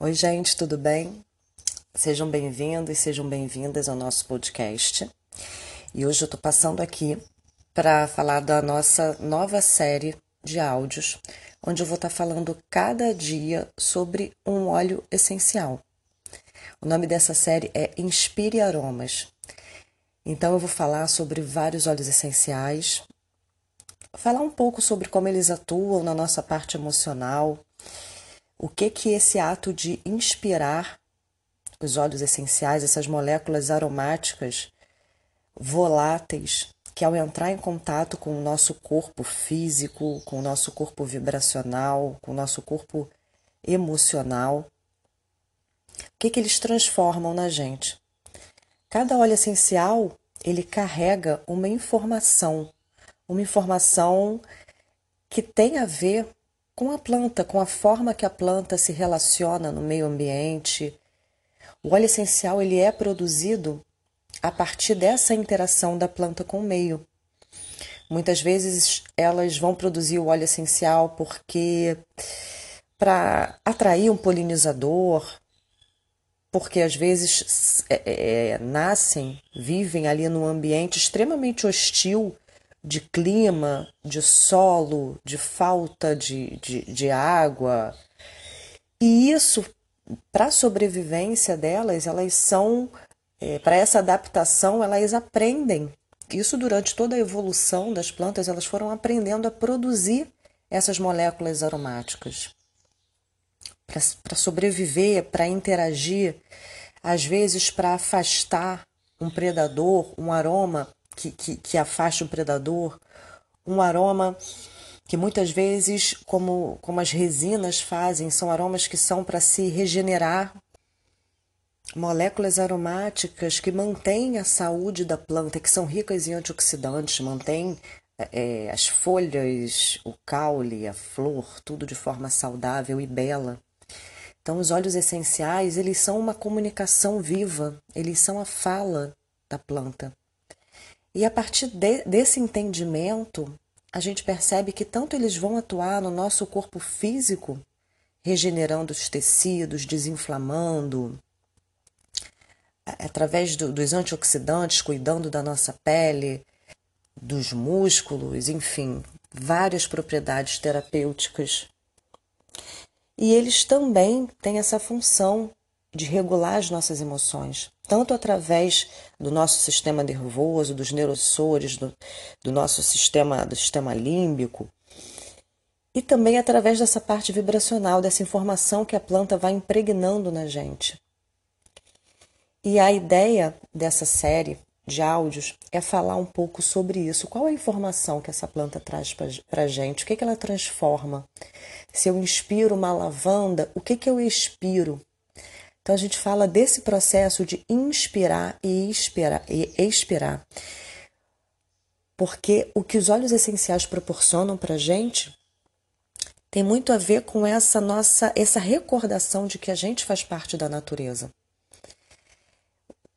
Oi, gente, tudo bem? Sejam bem-vindos e sejam bem-vindas ao nosso podcast. E hoje eu tô passando aqui para falar da nossa nova série de áudios, onde eu vou estar tá falando cada dia sobre um óleo essencial. O nome dessa série é Inspire Aromas. Então eu vou falar sobre vários óleos essenciais, falar um pouco sobre como eles atuam na nossa parte emocional, o que que esse ato de inspirar os óleos essenciais, essas moléculas aromáticas voláteis, que ao entrar em contato com o nosso corpo físico, com o nosso corpo vibracional, com o nosso corpo emocional, o que que eles transformam na gente? Cada óleo essencial, ele carrega uma informação, uma informação que tem a ver com a planta, com a forma que a planta se relaciona no meio ambiente. O óleo essencial ele é produzido a partir dessa interação da planta com o meio. Muitas vezes elas vão produzir o óleo essencial porque para atrair um polinizador, porque às vezes é, é, nascem, vivem ali num ambiente extremamente hostil de clima, de solo, de falta de, de, de água. E isso, para a sobrevivência delas, elas são, é, para essa adaptação, elas aprendem. Isso durante toda a evolução das plantas, elas foram aprendendo a produzir essas moléculas aromáticas. Para sobreviver, para interagir, às vezes para afastar um predador, um aroma que, que, que afaste o predador, um aroma que muitas vezes, como, como as resinas fazem, são aromas que são para se regenerar, moléculas aromáticas que mantêm a saúde da planta, que são ricas em antioxidantes, mantêm é, as folhas, o caule, a flor, tudo de forma saudável e bela. Então, os óleos essenciais, eles são uma comunicação viva, eles são a fala da planta. E a partir de, desse entendimento, a gente percebe que tanto eles vão atuar no nosso corpo físico, regenerando os tecidos, desinflamando, através do, dos antioxidantes, cuidando da nossa pele, dos músculos, enfim, várias propriedades terapêuticas. E eles também têm essa função de regular as nossas emoções, tanto através do nosso sistema nervoso, dos neurosores, do, do nosso sistema, do sistema límbico, e também através dessa parte vibracional, dessa informação que a planta vai impregnando na gente. E a ideia dessa série de áudios é falar um pouco sobre isso. Qual é a informação que essa planta traz para a gente? O que, que ela transforma? Se eu inspiro uma lavanda, o que, que eu expiro? Então a gente fala desse processo de inspirar e expirar, e expirar. Porque o que os óleos essenciais proporcionam para gente tem muito a ver com essa nossa essa recordação de que a gente faz parte da natureza.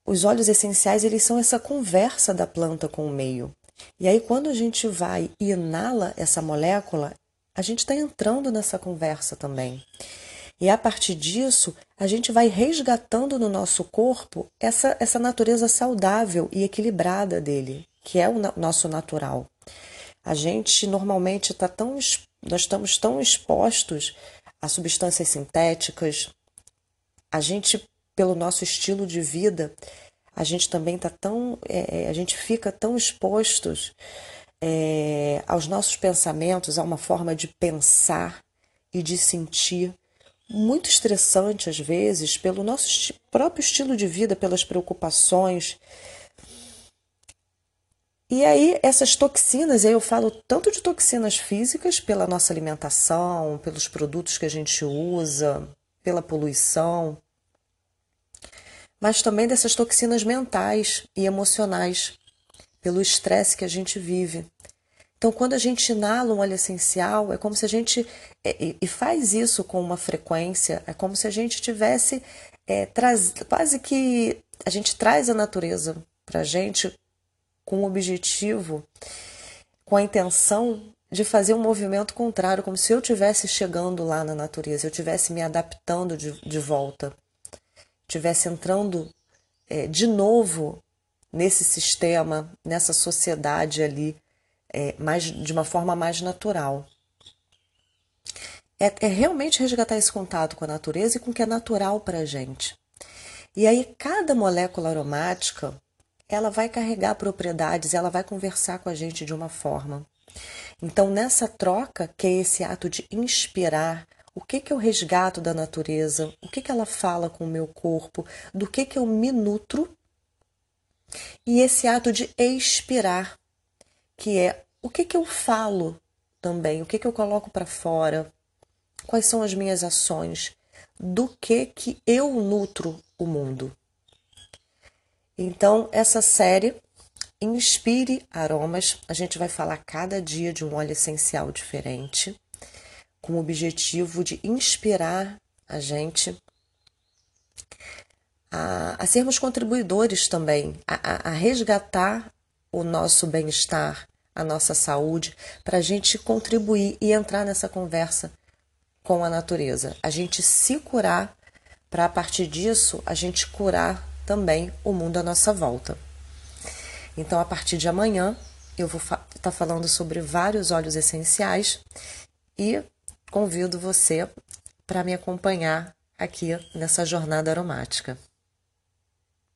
Os óleos essenciais eles são essa conversa da planta com o meio. E aí quando a gente vai e inala essa molécula, a gente está entrando nessa conversa também. E a partir disso, a gente vai resgatando no nosso corpo essa, essa natureza saudável e equilibrada dele, que é o nosso natural. A gente normalmente está tão. Nós estamos tão expostos a substâncias sintéticas, a gente, pelo nosso estilo de vida, a gente também está tão. É, é, a gente fica tão expostos é, aos nossos pensamentos, a uma forma de pensar e de sentir muito estressante às vezes pelo nosso próprio estilo de vida, pelas preocupações. E aí essas toxinas, aí eu falo tanto de toxinas físicas pela nossa alimentação, pelos produtos que a gente usa, pela poluição, mas também dessas toxinas mentais e emocionais, pelo estresse que a gente vive. Então, quando a gente inala um óleo essencial, é como se a gente. É, e faz isso com uma frequência, é como se a gente tivesse. É, traz, quase que a gente traz a natureza para a gente com o objetivo, com a intenção de fazer um movimento contrário, como se eu estivesse chegando lá na natureza, eu estivesse me adaptando de, de volta, estivesse entrando é, de novo nesse sistema, nessa sociedade ali, é, mais, de uma forma mais natural. É, é realmente resgatar esse contato com a natureza e com o que é natural para a gente. E aí, cada molécula aromática, ela vai carregar propriedades, ela vai conversar com a gente de uma forma. Então, nessa troca, que é esse ato de inspirar, o que, que eu resgato da natureza, o que, que ela fala com o meu corpo, do que, que eu me nutro, e esse ato de expirar, que é o que, que eu falo também, o que, que eu coloco para fora, quais são as minhas ações, do que, que eu nutro o mundo. Então, essa série Inspire Aromas, a gente vai falar cada dia de um óleo essencial diferente, com o objetivo de inspirar a gente a, a sermos contribuidores também, a, a, a resgatar o nosso bem-estar, a nossa saúde, para a gente contribuir e entrar nessa conversa com a natureza. A gente se curar, para a partir disso a gente curar também o mundo à nossa volta. Então, a partir de amanhã, eu vou estar tá falando sobre vários óleos essenciais e convido você para me acompanhar aqui nessa jornada aromática.